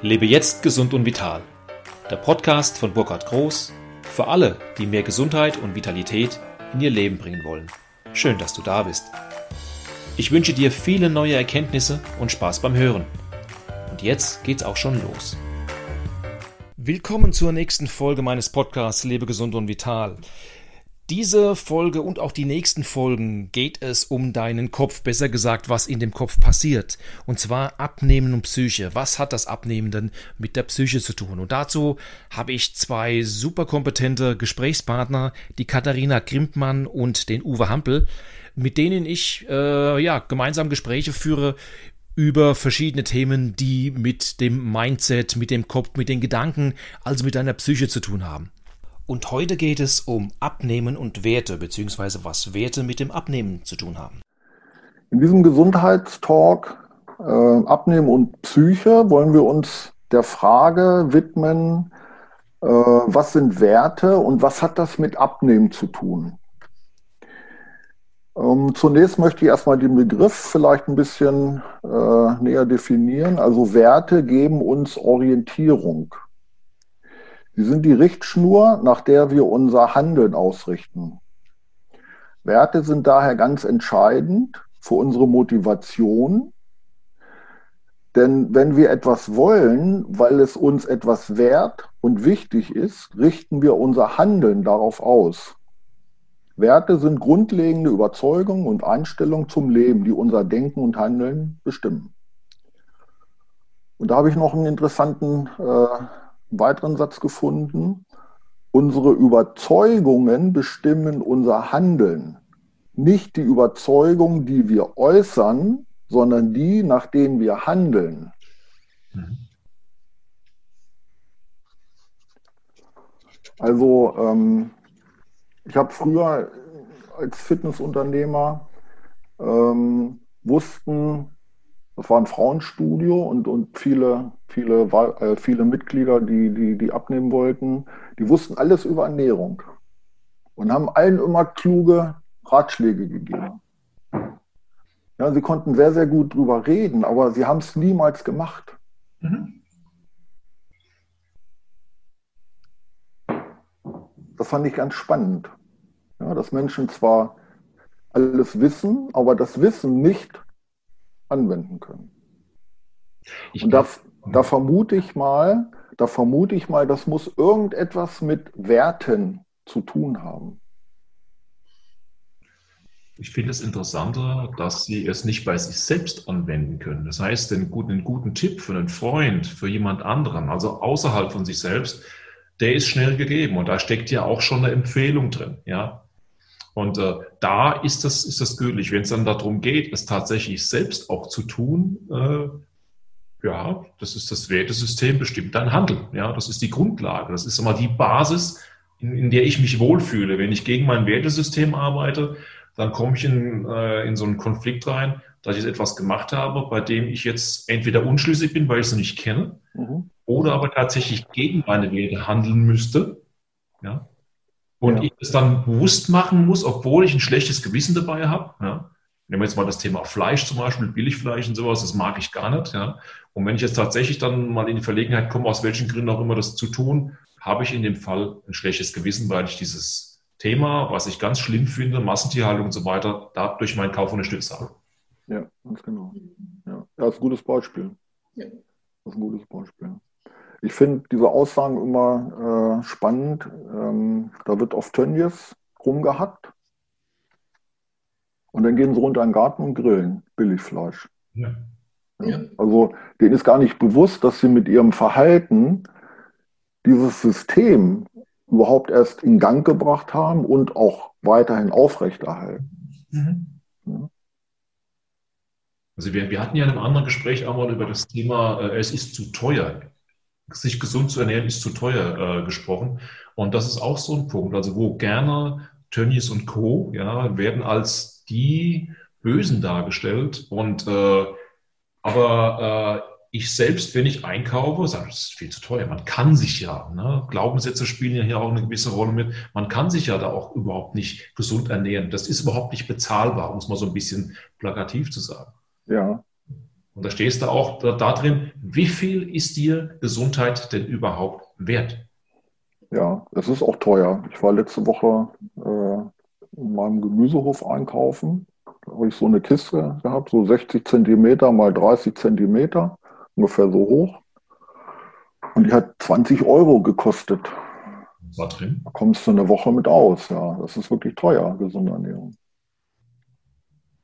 Lebe jetzt gesund und vital. Der Podcast von Burkhard Groß für alle, die mehr Gesundheit und Vitalität in ihr Leben bringen wollen. Schön, dass du da bist. Ich wünsche dir viele neue Erkenntnisse und Spaß beim Hören. Und jetzt geht's auch schon los. Willkommen zur nächsten Folge meines Podcasts Lebe gesund und vital. Diese Folge und auch die nächsten Folgen geht es um deinen Kopf, besser gesagt, was in dem Kopf passiert. Und zwar Abnehmen und Psyche. Was hat das Abnehmen denn mit der Psyche zu tun? Und dazu habe ich zwei super kompetente Gesprächspartner, die Katharina Grimpmann und den Uwe Hampel, mit denen ich äh, ja gemeinsam Gespräche führe über verschiedene Themen, die mit dem Mindset, mit dem Kopf, mit den Gedanken, also mit deiner Psyche zu tun haben. Und heute geht es um Abnehmen und Werte, beziehungsweise was Werte mit dem Abnehmen zu tun haben. In diesem Gesundheitstalk äh, Abnehmen und Psyche wollen wir uns der Frage widmen, äh, was sind Werte und was hat das mit Abnehmen zu tun? Ähm, zunächst möchte ich erstmal den Begriff vielleicht ein bisschen äh, näher definieren. Also Werte geben uns Orientierung. Sie sind die Richtschnur, nach der wir unser Handeln ausrichten. Werte sind daher ganz entscheidend für unsere Motivation. Denn wenn wir etwas wollen, weil es uns etwas wert und wichtig ist, richten wir unser Handeln darauf aus. Werte sind grundlegende Überzeugungen und Einstellungen zum Leben, die unser Denken und Handeln bestimmen. Und da habe ich noch einen interessanten äh, weiteren Satz gefunden. Unsere Überzeugungen bestimmen unser Handeln. Nicht die Überzeugung, die wir äußern, sondern die, nach denen wir handeln. Mhm. Also ähm, ich habe früher als Fitnessunternehmer ähm, wussten, das war ein Frauenstudio und, und viele, viele, äh, viele Mitglieder, die, die, die abnehmen wollten, die wussten alles über Ernährung und haben allen immer kluge Ratschläge gegeben. Ja, sie konnten sehr, sehr gut drüber reden, aber sie haben es niemals gemacht. Mhm. Das fand ich ganz spannend. Ja, dass Menschen zwar alles wissen, aber das Wissen nicht anwenden können. Ich Und da, da vermute ich mal, da vermute ich mal, das muss irgendetwas mit Werten zu tun haben. Ich finde es interessanter, dass Sie es nicht bei sich selbst anwenden können. Das heißt, einen guten, einen guten Tipp für einen Freund, für jemand anderen, also außerhalb von sich selbst, der ist schnell gegeben. Und da steckt ja auch schon eine Empfehlung drin. Ja? Und äh, da ist das, ist das gültig. Wenn es dann darum geht, es tatsächlich selbst auch zu tun, äh, ja, das ist das Wertesystem, bestimmt dein Handeln. Ja, das ist die Grundlage. Das ist immer die Basis, in, in der ich mich wohlfühle. Wenn ich gegen mein Wertesystem arbeite, dann komme ich in, äh, in so einen Konflikt rein, dass ich etwas gemacht habe, bei dem ich jetzt entweder unschlüssig bin, weil ich es noch nicht kenne, mhm. oder aber tatsächlich gegen meine Werte handeln müsste. Ja, und ja. ich es dann bewusst machen muss, obwohl ich ein schlechtes Gewissen dabei habe. Ja. Nehmen wir jetzt mal das Thema Fleisch zum Beispiel, Billigfleisch und sowas, das mag ich gar nicht. Ja. Und wenn ich jetzt tatsächlich dann mal in die Verlegenheit komme, aus welchen Gründen auch immer das zu tun, habe ich in dem Fall ein schlechtes Gewissen, weil ich dieses Thema, was ich ganz schlimm finde, Massentierhaltung und so weiter, da durch meinen Kauf unterstützt habe. Ja, ganz genau. Ja, das ist ein gutes Beispiel. Ja. Das ist ein gutes Beispiel. Ich finde diese Aussagen immer äh, spannend. Ähm, da wird auf Tönnies rumgehackt und dann gehen sie runter in den Garten und grillen Billigfleisch. Ja. Ja. Also denen ist gar nicht bewusst, dass sie mit ihrem Verhalten dieses System überhaupt erst in Gang gebracht haben und auch weiterhin aufrechterhalten. Mhm. Ja. Also wir, wir hatten ja in einem anderen Gespräch auch mal über das Thema, äh, es ist zu teuer sich gesund zu ernähren ist zu teuer äh, gesprochen. Und das ist auch so ein Punkt, also wo gerne Tönnies und Co. Ja, werden als die Bösen dargestellt. Und äh, aber äh, ich selbst, wenn ich einkaufe, sage, das ist viel zu teuer. Man kann sich ja, ne? Glaubenssätze spielen ja hier auch eine gewisse Rolle mit. Man kann sich ja da auch überhaupt nicht gesund ernähren. Das ist überhaupt nicht bezahlbar, um es mal so ein bisschen plakativ zu sagen. Ja. Und da stehst du auch da, da drin, wie viel ist dir Gesundheit denn überhaupt wert? Ja, es ist auch teuer. Ich war letzte Woche äh, in meinem Gemüsehof einkaufen. Da habe ich so eine Kiste gehabt, so 60 Zentimeter mal 30 Zentimeter, ungefähr so hoch. Und die hat 20 Euro gekostet. Was war drin? Da kommst du eine Woche mit aus. Ja, das ist wirklich teuer, gesunde Ernährung.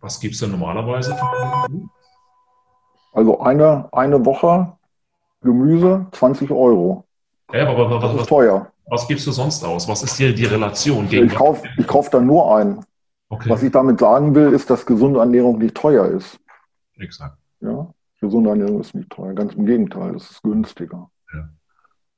Was gibt es denn normalerweise für Also eine, eine Woche Gemüse, 20 Euro. Ja, aber was, Das was, ist teuer. was gibst du sonst aus? Was ist hier die Relation gegen. Ich kaufe ich kauf da nur ein. Okay, Was ich damit sagen will, ist, dass gesunde Ernährung nicht teuer ist. exakt. Ja? Gesunde Ernährung ist nicht teuer. Ganz im Gegenteil, es ist günstiger. Ja.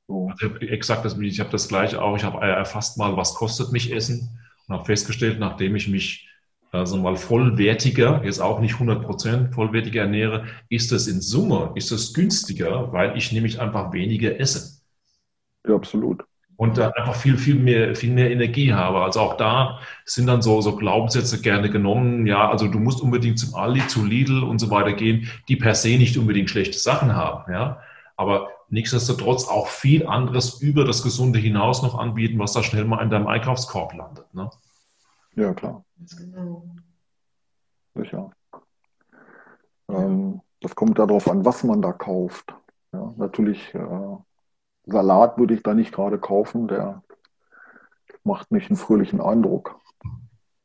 So. Also exakt, das, ich habe das gleiche auch. Ich habe erfasst mal, was kostet mich Essen und habe festgestellt, nachdem ich mich also mal vollwertiger, jetzt auch nicht 100 Prozent vollwertiger ernähre, ist es in Summe, ist es günstiger, weil ich nämlich einfach weniger esse Ja, absolut. und dann einfach viel, viel mehr, viel mehr Energie habe. Also auch da sind dann so, so Glaubenssätze gerne genommen. Ja, also du musst unbedingt zum Aldi, zu Lidl und so weiter gehen, die per se nicht unbedingt schlechte Sachen haben. Ja, aber nichtsdestotrotz auch viel anderes über das Gesunde hinaus noch anbieten, was da schnell mal in deinem Einkaufskorb landet. Ne? Ja, klar. Ganz genau. Sicher. Ähm, das kommt darauf an, was man da kauft. Ja, natürlich, äh, Salat würde ich da nicht gerade kaufen, der macht nicht einen fröhlichen Eindruck.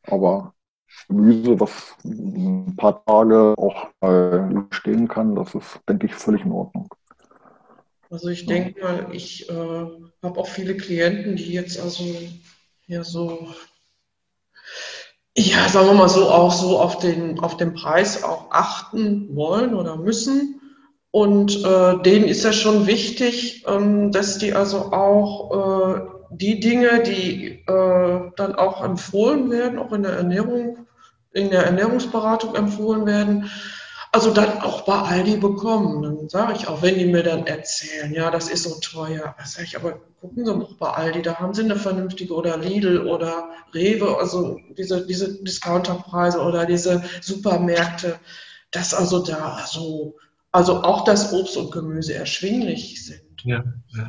Aber Gemüse, was ein paar Tage auch stehen kann, das ist, denke ich, völlig in Ordnung. Also ich denke mal, ich äh, habe auch viele Klienten, die jetzt also ja so, ja, sagen wir mal so, auch so auf den, auf den Preis auch achten wollen oder müssen. Und äh, denen ist ja schon wichtig, ähm, dass die also auch äh, die Dinge, die äh, dann auch empfohlen werden, auch in der Ernährung, in der Ernährungsberatung empfohlen werden, also dann auch bei Aldi bekommen. Dann sage ich auch, wenn die mir dann erzählen, ja, das ist so teuer, dann sage ich, aber gucken Sie doch bei Aldi, da haben Sie eine vernünftige oder Lidl oder Rewe, also diese, diese Discounterpreise oder diese Supermärkte, dass also da so, also auch das Obst und Gemüse erschwinglich sind. Ja, ja.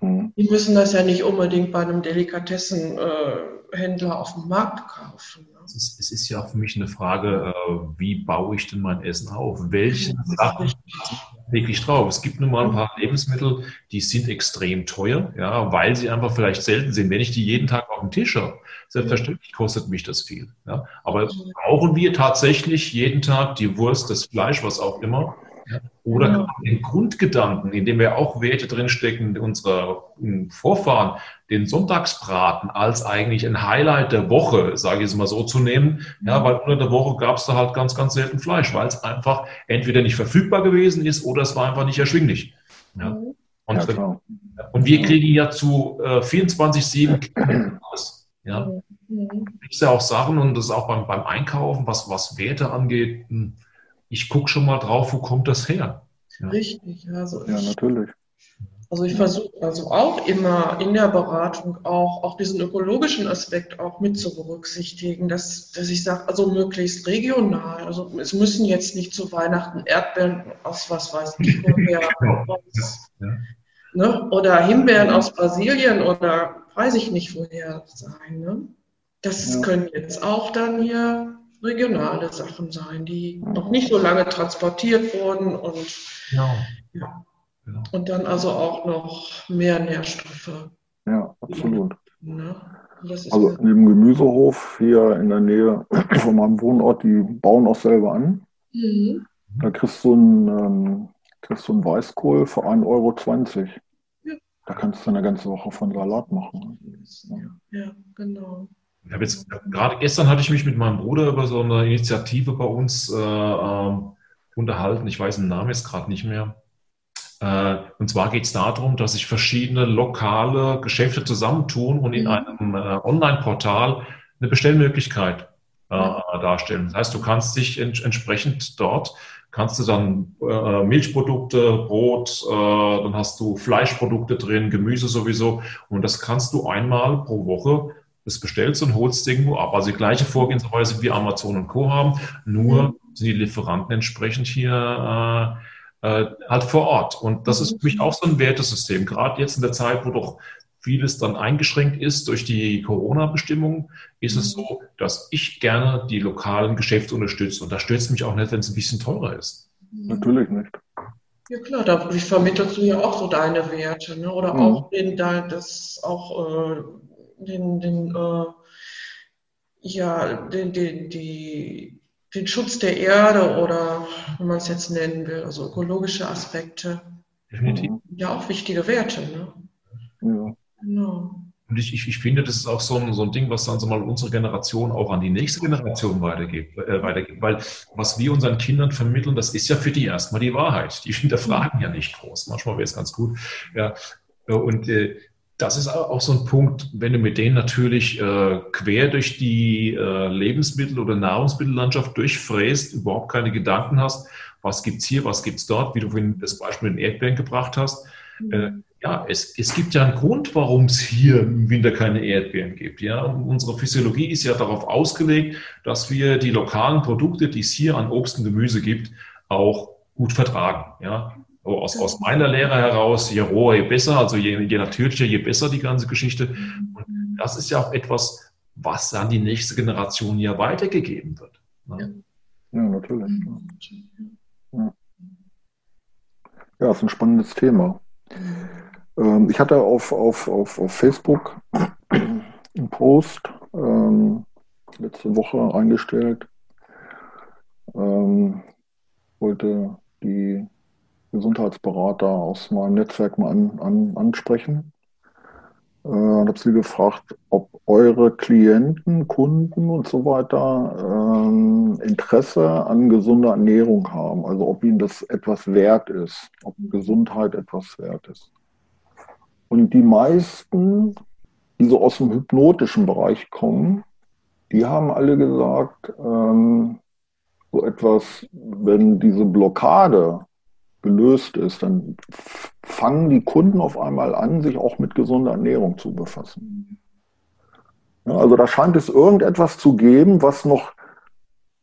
Mhm. Die müssen das ja nicht unbedingt bei einem Delikatessenhändler auf dem Markt kaufen. Es ist, es ist ja auch für mich eine Frage, äh, wie baue ich denn mein Essen auf? Welche Sachen wirklich drauf? Es gibt nun mal ein paar Lebensmittel, die sind extrem teuer, ja, weil sie einfach vielleicht selten sind. Wenn ich die jeden Tag auf dem Tisch habe, selbstverständlich kostet mich das viel. Ja. Aber brauchen wir tatsächlich jeden Tag die Wurst, das Fleisch, was auch immer? Oder Ja. den Grundgedanken, in dem wir auch Werte drinstecken, unserer mm, Vorfahren, den Sonntagsbraten als eigentlich ein Highlight der Woche, sage ich es mal so zu nehmen. Ja, weil unter der Woche gab es da halt ganz, ganz selten Fleisch, weil es einfach entweder nicht verfügbar gewesen ist oder es war einfach nicht erschwinglich. Ja. Mhm. Und, Ja, und wir kriegen ja zu äh, 24-7 alles. Ja. Mhm. Gibt ja auch Sachen und das ist auch beim, beim Einkaufen, was, was Werte angeht. hm, Ich gucke schon mal drauf, wo kommt das her? Ja. Richtig, also Ja, ich, natürlich. also ich versuche also auch immer in der Beratung auch, auch diesen ökologischen Aspekt auch mit zu berücksichtigen, dass, dass ich sage, also möglichst regional. Also es müssen jetzt nicht zu Weihnachten Erdbeeren aus was weiß ich woher, aus, Ja. ne? oder Himbeeren aus Brasilien oder weiß ich nicht woher sein. Ne? Das Ja. können jetzt auch dann hier regionale Sachen sein, die noch nicht so lange transportiert wurden und Genau. Ja. Genau. Und dann also auch noch mehr Nährstoffe. Ja, absolut. Ne? Also mir- in dem Gemüsehof hier in der Nähe von meinem Wohnort, die bauen auch selber an. Mhm. Da kriegst du einen, ähm, kriegst du einen Weißkohl für 1,20 Euro. Ja. Da kannst du eine ganze Woche von Salat machen. Ja, ja, genau. Ich habe jetzt gerade gestern hatte ich mich mit meinem Bruder über so eine Initiative bei uns äh, ähm, unterhalten. Ich weiß den Namen jetzt gerade nicht mehr. Äh, und zwar geht es darum, dass sich verschiedene lokale Geschäfte zusammentun und in Mhm. einem äh, Online-Portal eine Bestellmöglichkeit äh, darstellen. Das heißt, du kannst dich ents entsprechend dort kannst du dann äh, Milchprodukte, Brot, äh, dann hast du Fleischprodukte drin, Gemüse sowieso und das kannst du einmal pro Woche das bestellst und holst irgendwo ab. Also die gleiche Vorgehensweise wie Amazon und Co. haben, nur sind die Lieferanten entsprechend hier äh, äh, halt vor Ort. Und das ist für mich auch so ein Wertesystem. Gerade jetzt in der Zeit, wo doch vieles dann eingeschränkt ist durch die Corona-Bestimmungen, ist es so, dass ich gerne die lokalen Geschäfte unterstütze. Und da stört es mich auch nicht, wenn es ein bisschen teurer ist. Natürlich nicht. Ja klar, da vermittelst du ja auch so deine Werte, ne? Oder mhm. auch den, das auch äh, den, den äh, ja, den, den, die, den Schutz der Erde oder wie man es jetzt nennen will, also ökologische Aspekte. Definitiv. Ja, auch wichtige Werte, ne? Ja. Genau. Und ich, ich, ich finde, das ist auch so ein, so ein Ding, was dann so mal unsere Generation auch an die nächste Generation weitergibt, äh, weitergibt. Weil was wir unseren Kindern vermitteln, das ist ja für die erstmal die Wahrheit. Die hinterfragen ja nicht groß. Manchmal wäre es ganz gut. Ja. Und äh, das ist auch so ein Punkt, wenn du mit denen natürlich äh, quer durch die äh, Lebensmittel- oder Nahrungsmittellandschaft durchfräst, überhaupt keine Gedanken hast, was gibt's hier, was gibt's dort, wie du vorhin das Beispiel in Erdbeeren gebracht hast. Äh, ja, es, es gibt ja einen Grund, warum es hier im Winter keine Erdbeeren gibt. Ja, unsere Physiologie ist ja darauf ausgelegt, dass wir die lokalen Produkte, die es hier an Obst und Gemüse gibt, auch gut vertragen. Ja, aus, aus meiner Lehre heraus, je roher, je besser, also je, je natürlicher, je besser die ganze Geschichte. Und das ist ja auch etwas, was an die nächste Generation ja weitergegeben wird. Ne? Ja, natürlich. Ja. ja, ist ein spannendes Thema. Ähm, ich hatte auf, auf, auf, auf Facebook einen Post ähm, letzte Woche eingestellt. Ähm, wollte die Gesundheitsberater aus meinem Netzwerk mal an, an, ansprechen. Äh, und habe sie gefragt, ob eure Klienten, Kunden und so weiter ähm, Interesse an gesunder Ernährung haben. Also ob ihnen das etwas wert ist, ob Gesundheit etwas wert ist. Und die meisten, die so aus dem hypnotischen Bereich kommen, die haben alle gesagt, ähm, so etwas, wenn diese Blockade gelöst ist, dann fangen die Kunden auf einmal an, sich auch mit gesunder Ernährung zu befassen. Ja, also da scheint es irgendetwas zu geben, was noch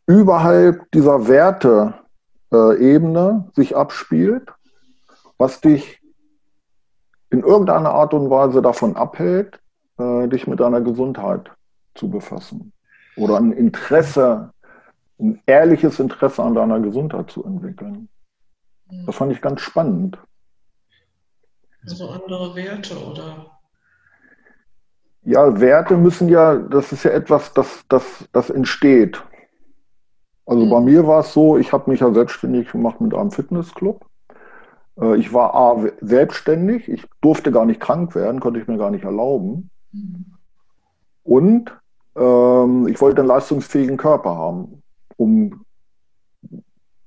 überhalb dieser Werteebene sich abspielt, was dich in irgendeiner Art und Weise davon abhält, äh, dich mit deiner Gesundheit zu befassen. Oder ein Interesse, ein ehrliches Interesse an deiner Gesundheit zu entwickeln. Das fand ich ganz spannend. Also andere Werte oder? Ja, Werte müssen ja, das ist ja etwas, das, das, das entsteht. Also mhm. bei mir war es so, ich habe mich ja selbstständig gemacht mit einem Fitnessclub. Äh, ich war A, selbstständig, ich durfte gar nicht krank werden, konnte ich mir gar nicht erlauben. Mhm. Und ähm, ich wollte einen leistungsfähigen Körper haben, um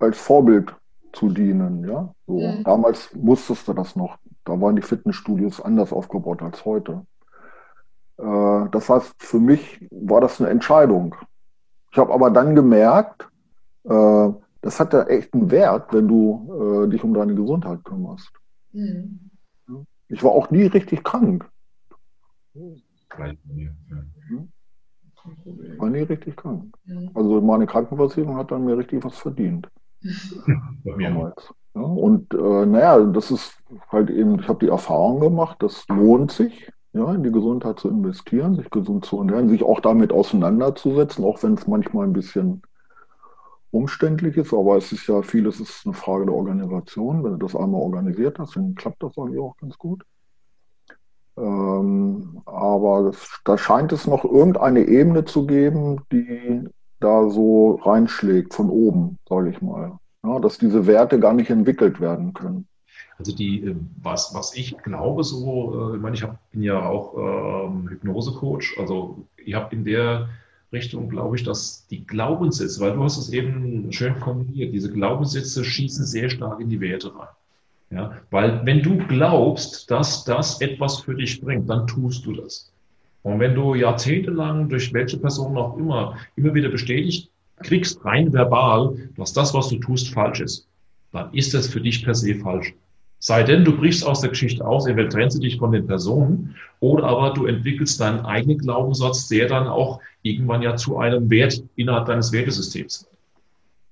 als Vorbild zu dienen. Ja? So. Mhm. Damals musstest du das noch. Da waren die Fitnessstudios anders aufgebaut als heute. Äh, das heißt, für mich war das eine Entscheidung. Ich habe aber dann gemerkt, äh, das hat ja echt einen Wert, wenn du äh, dich um deine Gesundheit kümmerst. Mhm. Ich war auch nie richtig krank. Hm? War nie richtig krank. Also meine Krankenversicherung hat dann mir richtig was verdient. Damals. Ja, und äh, naja, das ist halt eben, ich habe die Erfahrung gemacht, das lohnt sich, ja, in die Gesundheit zu investieren, sich gesund zu ernähren, sich auch damit auseinanderzusetzen, auch wenn es manchmal ein bisschen umständlich ist, aber es ist ja vieles ist eine Frage der Organisation. Wenn du das einmal organisiert hast, dann klappt das eigentlich auch ganz gut. Ähm, aber da scheint es noch irgendeine Ebene zu geben, die da so reinschlägt von oben, sage ich mal. Ja, dass diese Werte gar nicht entwickelt werden können. Also die, äh, was, was ich glaube so, äh, ich meine, ich hab, bin ja auch ähm, Hypnose-Coach, also ich habe in der Richtung, glaube ich, dass die Glaubenssätze, weil du hast es eben schön formuliert, diese Glaubenssätze schießen sehr stark in die Werte rein. Ja, weil wenn du glaubst, dass das etwas für dich bringt, dann tust du das. Und wenn du jahrzehntelang durch welche Person auch immer immer wieder bestätigt kriegst, rein verbal, dass das, was du tust, falsch ist, dann ist das für dich per se falsch. Sei denn, du brichst aus der Geschichte aus, entweder trennst du dich von den Personen oder aber du entwickelst deinen eigenen Glaubenssatz, der dann auch irgendwann ja zu einem Wert innerhalb deines Wertesystems wird.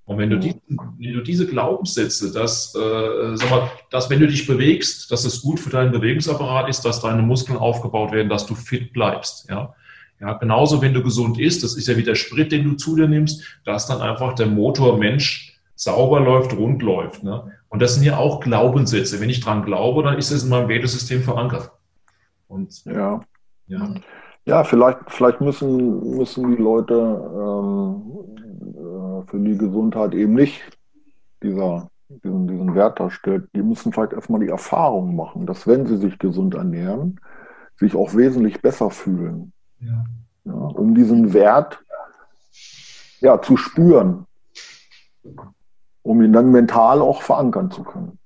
Und wenn du, die, wenn du diese Glaubenssätze, dass, äh, sag mal, dass wenn du dich bewegst, dass es gut für deinen Bewegungsapparat ist, dass deine Muskeln aufgebaut werden, dass du fit bleibst, ja. Ja, genauso wenn du gesund isst, das ist ja wie der Sprit, den du zu dir nimmst, dass dann einfach der Motor Mensch sauber läuft, rund läuft. Ne? Und das sind ja auch Glaubenssätze. Wenn ich dran glaube, dann ist es in meinem Wertesystem verankert. Und ja. ja. Ja, vielleicht, vielleicht müssen, müssen die Leute ähm, äh, für die Gesundheit eben nicht dieser, diesen, diesen Wert darstellt. Die müssen vielleicht erstmal die Erfahrung machen, dass wenn sie sich gesund ernähren, sich auch wesentlich besser fühlen. Ja. Ja, um diesen Wert ja, zu spüren, um ihn dann mental auch verankern zu können.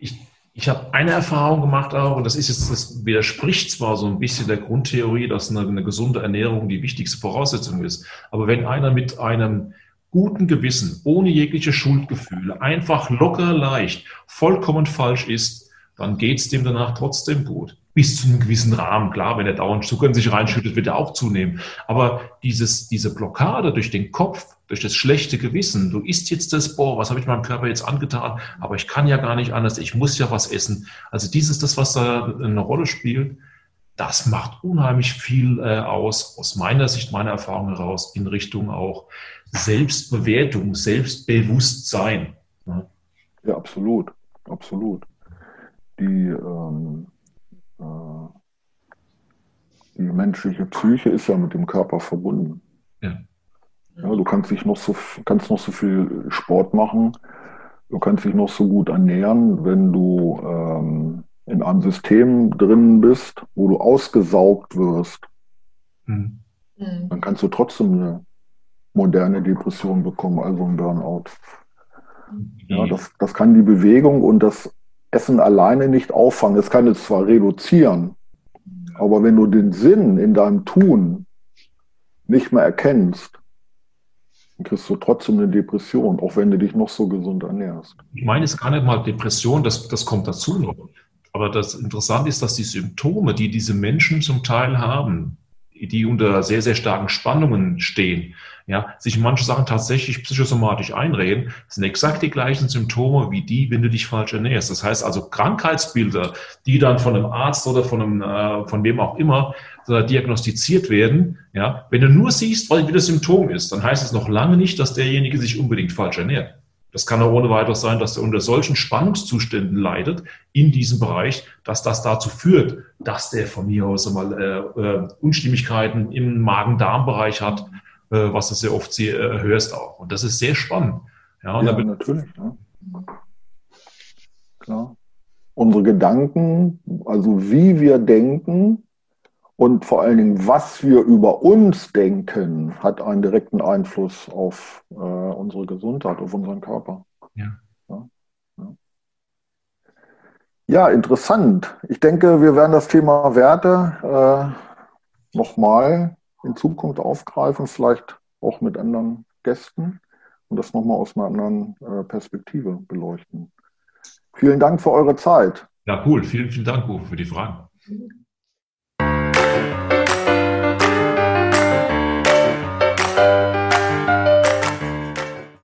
Ich ich habe eine Erfahrung gemacht auch, und das ist jetzt, das widerspricht zwar so ein bisschen der Grundtheorie, dass eine, eine gesunde Ernährung die wichtigste Voraussetzung ist, aber wenn einer mit einem guten Gewissen, ohne jegliche Schuldgefühle, einfach locker leicht, vollkommen falsch ist, dann geht es dem danach trotzdem gut bis zu einem gewissen Rahmen. Klar, wenn er dauernd Zucker in sich reinschüttet, wird er auch zunehmen. Aber dieses, diese Blockade durch den Kopf, durch das schlechte Gewissen, du isst jetzt das, boah, was habe ich meinem Körper jetzt angetan, aber ich kann ja gar nicht anders, ich muss ja was essen. Also dieses, das, was da eine Rolle spielt, das macht unheimlich viel äh, aus, aus meiner Sicht, meiner Erfahrung heraus, in Richtung auch Selbstbewertung, Selbstbewusstsein. Ne? Ja, absolut, absolut. Die ähm äh, die menschliche Psyche ist ja mit dem Körper verbunden. Ja. ja. du kannst dich noch so, kannst noch so viel Sport machen, du kannst dich noch so gut ernähren, wenn du ähm, in einem System drin bist, wo du ausgesaugt wirst, mhm. dann kannst du trotzdem eine moderne Depression bekommen, also ein Burnout. Ja, das, das kann die Bewegung und das Essen alleine nicht auffangen. Es kann es zwar reduzieren, aber wenn du den Sinn in deinem Tun nicht mehr erkennst, dann kriegst du trotzdem eine Depression, auch wenn du dich noch so gesund ernährst. Ich meine es gar nicht mal Depression, das, das kommt dazu noch. Aber das Interessante ist, dass die Symptome, die diese Menschen zum Teil haben, die unter sehr, sehr starken Spannungen stehen, ja, sich manche Sachen tatsächlich psychosomatisch einreden, sind exakt die gleichen Symptome wie die, wenn du dich falsch ernährst. Das heißt also Krankheitsbilder, die dann von einem Arzt oder von einem, äh, von wem auch immer äh, diagnostiziert werden, ja, wenn du nur siehst, wie das Symptom ist, dann heißt es noch lange nicht, dass derjenige sich unbedingt falsch ernährt. Das kann auch ohne weiteres sein, dass er unter solchen Spannungszuständen leidet in diesem Bereich, dass das dazu führt, dass der von mir aus einmal äh, äh, Unstimmigkeiten im Magen-Darm-Bereich hat, äh, was du sehr oft sie, äh, hörst auch. Und das ist sehr spannend. Ja, ja natürlich. Ja. Klar. Unsere Gedanken, also wie wir denken und vor allen Dingen, was wir über uns denken, hat einen direkten Einfluss auf äh, unsere Gesundheit, auf unseren Körper. Ja. ja. Ja, interessant. Ich denke, wir werden das Thema Werte äh, nochmal in Zukunft aufgreifen, vielleicht auch mit anderen Gästen und das nochmal aus einer anderen äh, Perspektive beleuchten. Vielen Dank für eure Zeit. Ja, cool. Vielen, vielen Dank, Uwe, für die Fragen. Mhm.